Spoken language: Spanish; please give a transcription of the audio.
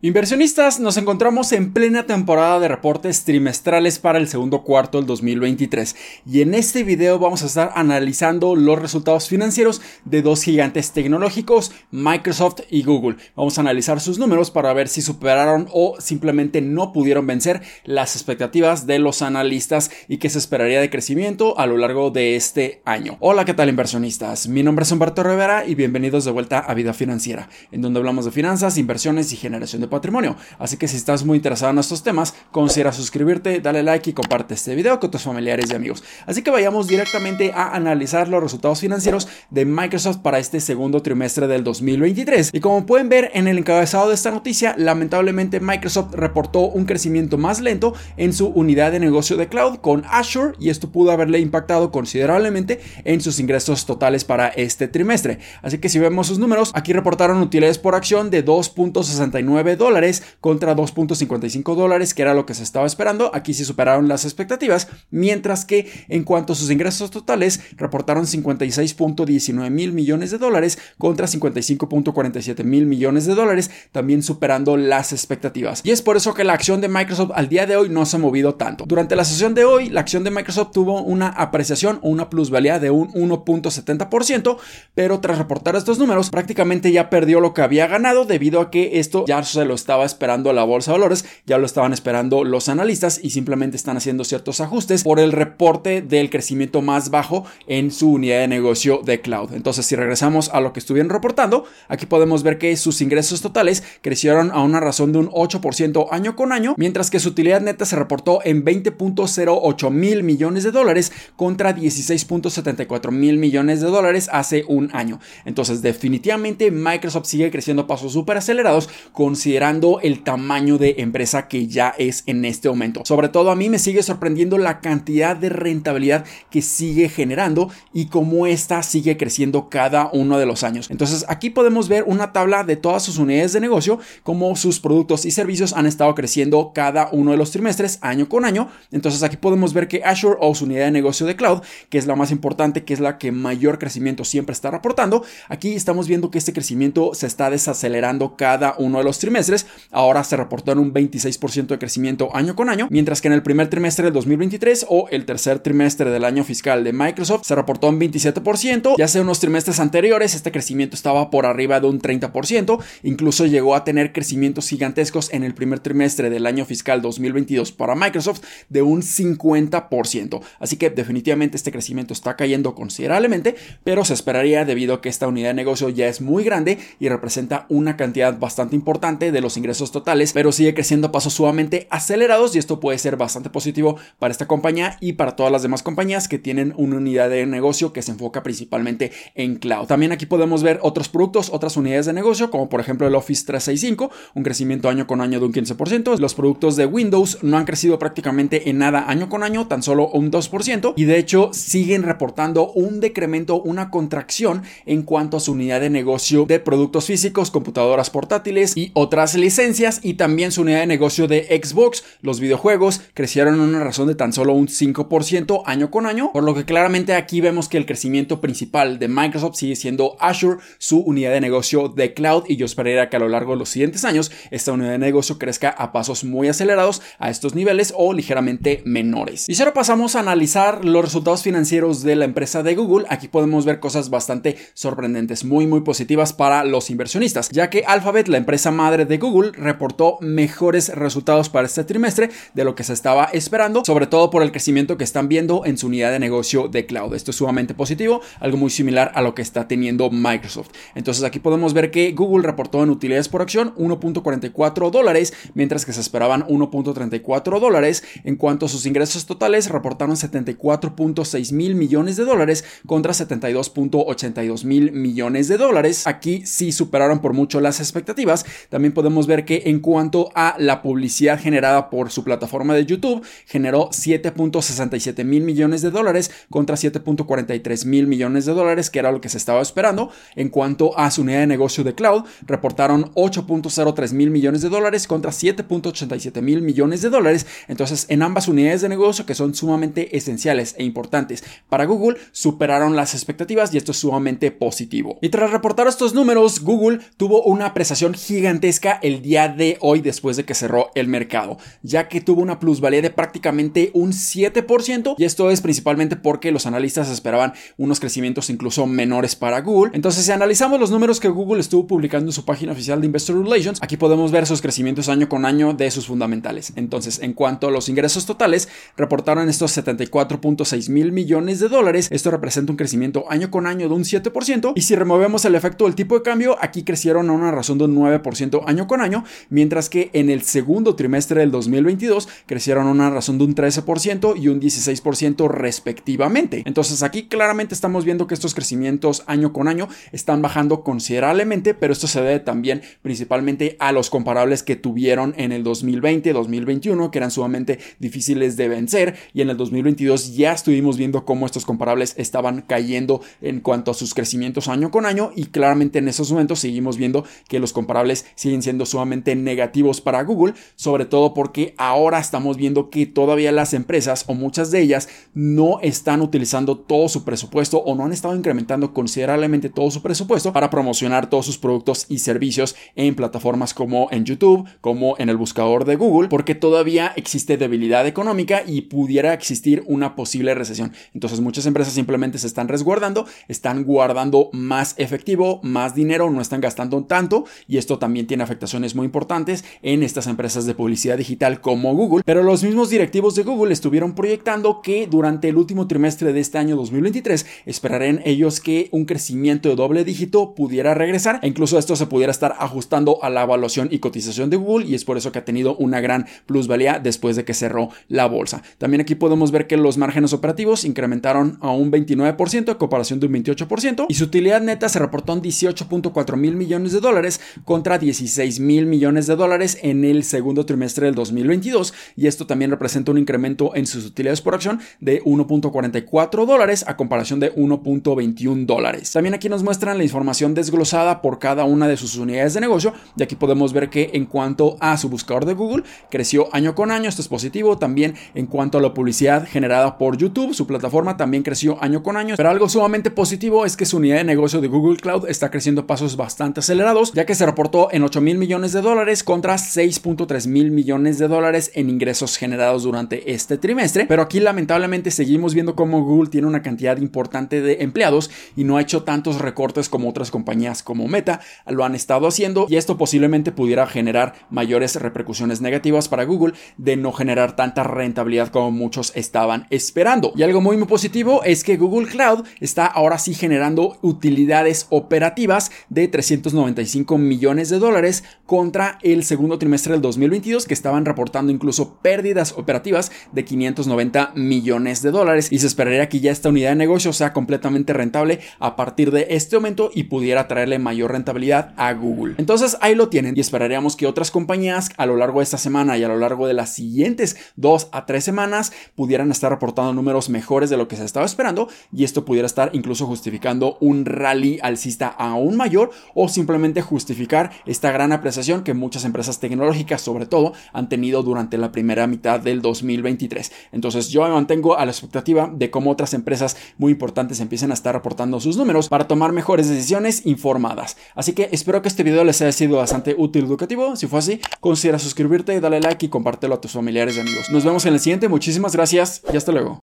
Inversionistas, nos encontramos en plena temporada de reportes trimestrales para el segundo cuarto del 2023 y en este video vamos a estar analizando los resultados financieros de dos gigantes tecnológicos, Microsoft y Google. Vamos a analizar sus números para ver si superaron o simplemente no pudieron vencer las expectativas de los analistas y qué se esperaría de crecimiento a lo largo de este año. Hola, ¿qué tal inversionistas? Mi nombre es Humberto Rivera y bienvenidos de vuelta a Vida Financiera, en donde hablamos de finanzas, inversiones y generación de patrimonio. Así que si estás muy interesado en estos temas, considera suscribirte, dale like y comparte este video con tus familiares y amigos. Así que vayamos directamente a analizar los resultados financieros de Microsoft para este segundo trimestre del 2023. Y como pueden ver en el encabezado de esta noticia, lamentablemente Microsoft reportó un crecimiento más lento en su unidad de negocio de cloud con Azure y esto pudo haberle impactado considerablemente en sus ingresos totales para este trimestre. Así que si vemos sus números, aquí reportaron utilidades por acción de 2.69 dólares contra 2.55 dólares, que era lo que se estaba esperando. Aquí sí superaron las expectativas, mientras que en cuanto a sus ingresos totales, reportaron 56.19 mil millones de dólares contra 55.47 mil millones de dólares, también superando las expectativas. Y es por eso que la acción de Microsoft al día de hoy no se ha movido tanto. Durante la sesión de hoy, la acción de Microsoft tuvo una apreciación o una plusvalía de un 1.70%, pero tras reportar estos números, prácticamente ya perdió lo que había ganado debido a que esto ya se lo estaba esperando la bolsa de valores, ya lo estaban esperando los analistas y simplemente están haciendo ciertos ajustes por el reporte del crecimiento más bajo en su unidad de negocio de cloud. Entonces, si regresamos a lo que estuvieron reportando, aquí podemos ver que sus ingresos totales crecieron a una razón de un 8% año con año, mientras que su utilidad neta se reportó en 20.08 mil millones de dólares contra 16.74 mil millones de dólares hace un año. Entonces, definitivamente Microsoft sigue creciendo a pasos súper acelerados, considerando el tamaño de empresa que ya es en este momento. Sobre todo a mí me sigue sorprendiendo la cantidad de rentabilidad que sigue generando y cómo esta sigue creciendo cada uno de los años. Entonces aquí podemos ver una tabla de todas sus unidades de negocio, cómo sus productos y servicios han estado creciendo cada uno de los trimestres año con año. Entonces aquí podemos ver que Azure o su unidad de negocio de cloud, que es la más importante, que es la que mayor crecimiento siempre está reportando, aquí estamos viendo que este crecimiento se está desacelerando cada uno de los trimestres ahora se reportó en un 26% de crecimiento año con año, mientras que en el primer trimestre del 2023 o el tercer trimestre del año fiscal de Microsoft se reportó en 27%, ya hace unos trimestres anteriores este crecimiento estaba por arriba de un 30%, incluso llegó a tener crecimientos gigantescos en el primer trimestre del año fiscal 2022 para Microsoft de un 50%, así que definitivamente este crecimiento está cayendo considerablemente, pero se esperaría debido a que esta unidad de negocio ya es muy grande y representa una cantidad bastante importante de los ingresos totales, pero sigue creciendo a pasos sumamente acelerados y esto puede ser bastante positivo para esta compañía y para todas las demás compañías que tienen una unidad de negocio que se enfoca principalmente en cloud. También aquí podemos ver otros productos, otras unidades de negocio, como por ejemplo el Office 365, un crecimiento año con año de un 15%. Los productos de Windows no han crecido prácticamente en nada año con año, tan solo un 2%, y de hecho siguen reportando un decremento, una contracción en cuanto a su unidad de negocio de productos físicos, computadoras portátiles y otras licencias y también su unidad de negocio de Xbox, los videojuegos, crecieron en una razón de tan solo un 5% año con año, por lo que claramente aquí vemos que el crecimiento principal de Microsoft sigue siendo Azure, su unidad de negocio de cloud y yo esperaría que a lo largo de los siguientes años esta unidad de negocio crezca a pasos muy acelerados a estos niveles o ligeramente menores. Y ahora pasamos a analizar los resultados financieros de la empresa de Google, aquí podemos ver cosas bastante sorprendentes, muy muy positivas para los inversionistas, ya que Alphabet, la empresa madre de Google, reportó mejores resultados para este trimestre de lo que se estaba esperando, sobre todo por el crecimiento que están viendo en su unidad de negocio de cloud. Esto es sumamente positivo, algo muy similar a lo que está teniendo Microsoft. Entonces aquí podemos ver que Google reportó en utilidades por acción 1.44 dólares, mientras que se esperaban 1.34 dólares. En cuanto a sus ingresos totales, reportaron 74.6 mil millones de dólares contra 72.82 mil millones de dólares. Aquí sí superaron por mucho las expectativas. También podemos ver que en cuanto a la publicidad generada por su plataforma de YouTube, generó 7.67 mil millones de dólares contra 7.43 mil millones de dólares, que era lo que se estaba esperando. En cuanto a su unidad de negocio de cloud, reportaron 8.03 mil millones de dólares contra 7.87 mil millones de dólares. Entonces, en ambas unidades de negocio que son sumamente esenciales e importantes para Google, superaron las expectativas y esto es sumamente positivo. Y tras reportar estos números, Google tuvo una apreciación gigantesca el día de hoy después de que cerró el mercado, ya que tuvo una plusvalía de prácticamente un 7% y esto es principalmente porque los analistas esperaban unos crecimientos incluso menores para Google. Entonces, si analizamos los números que Google estuvo publicando en su página oficial de Investor Relations, aquí podemos ver sus crecimientos año con año de sus fundamentales. Entonces, en cuanto a los ingresos totales, reportaron estos 74.6 mil millones de dólares. Esto representa un crecimiento año con año de un 7%. Y si removemos el efecto del tipo de cambio, aquí crecieron a una razón de un 9% año con año, mientras que en el segundo trimestre del 2022 crecieron una razón de un 13% y un 16% respectivamente. Entonces aquí claramente estamos viendo que estos crecimientos año con año están bajando considerablemente, pero esto se debe también principalmente a los comparables que tuvieron en el 2020, 2021, que eran sumamente difíciles de vencer y en el 2022 ya estuvimos viendo cómo estos comparables estaban cayendo en cuanto a sus crecimientos año con año y claramente en esos momentos seguimos viendo que los comparables siguen siendo sumamente negativos para Google, sobre todo porque ahora estamos viendo que todavía las empresas o muchas de ellas no están utilizando todo su presupuesto o no han estado incrementando considerablemente todo su presupuesto para promocionar todos sus productos y servicios en plataformas como en YouTube, como en el buscador de Google, porque todavía existe debilidad económica y pudiera existir una posible recesión. Entonces muchas empresas simplemente se están resguardando, están guardando más efectivo, más dinero, no están gastando tanto y esto también tiene afectaciones muy importantes en estas empresas de publicidad digital como Google. Pero los mismos directivos de Google estuvieron proyectando que durante el último trimestre de este año 2023 esperarían ellos que un crecimiento de doble dígito pudiera regresar e incluso esto se pudiera estar ajustando a la evaluación y cotización de Google y es por eso que ha tenido una gran plusvalía después de que cerró la bolsa. También aquí podemos ver que los márgenes operativos incrementaron a un 29% a comparación de un 28% y su utilidad neta se reportó en 18.4 mil millones de dólares contra 16 mil millones de dólares en el segundo trimestre del 2022 y esto también representa un incremento en sus utilidades por acción de 1.44 dólares a comparación de 1.21 dólares. También aquí nos muestran la información desglosada por cada una de sus unidades de negocio y aquí podemos ver que en cuanto a su buscador de Google creció año con año, esto es positivo, también en cuanto a la publicidad generada por YouTube, su plataforma también creció año con año, pero algo sumamente positivo es que su unidad de negocio de Google Cloud está creciendo a pasos bastante acelerados, ya que se reportó en 8 mil millones de dólares contra 6.3 mil millones de dólares en ingresos generados durante este trimestre, pero aquí lamentablemente seguimos viendo cómo Google tiene una cantidad importante de empleados y no ha hecho tantos recortes como otras compañías como Meta lo han estado haciendo y esto posiblemente pudiera generar mayores repercusiones negativas para Google de no generar tanta rentabilidad como muchos estaban esperando. Y algo muy muy positivo es que Google Cloud está ahora sí generando utilidades operativas de 395 millones de dólares contra el segundo trimestre del 2022 que estaban reportando incluso pérdidas operativas de 590 millones de dólares y se esperaría que ya esta unidad de negocio sea completamente rentable a partir de este momento y pudiera traerle mayor rentabilidad a Google. Entonces ahí lo tienen y esperaríamos que otras compañías a lo largo de esta semana y a lo largo de las siguientes dos a tres semanas pudieran estar reportando números mejores de lo que se estaba esperando y esto pudiera estar incluso justificando un rally alcista aún mayor o simplemente justificar esta gran apreciación que muchas empresas tecnológicas sobre todo han tenido durante la primera mitad del 2023. Entonces yo me mantengo a la expectativa de cómo otras empresas muy importantes empiecen a estar reportando sus números para tomar mejores decisiones informadas. Así que espero que este video les haya sido bastante útil y educativo. Si fue así, considera suscribirte, dale like y compártelo a tus familiares y amigos. Nos vemos en el siguiente. Muchísimas gracias y hasta luego.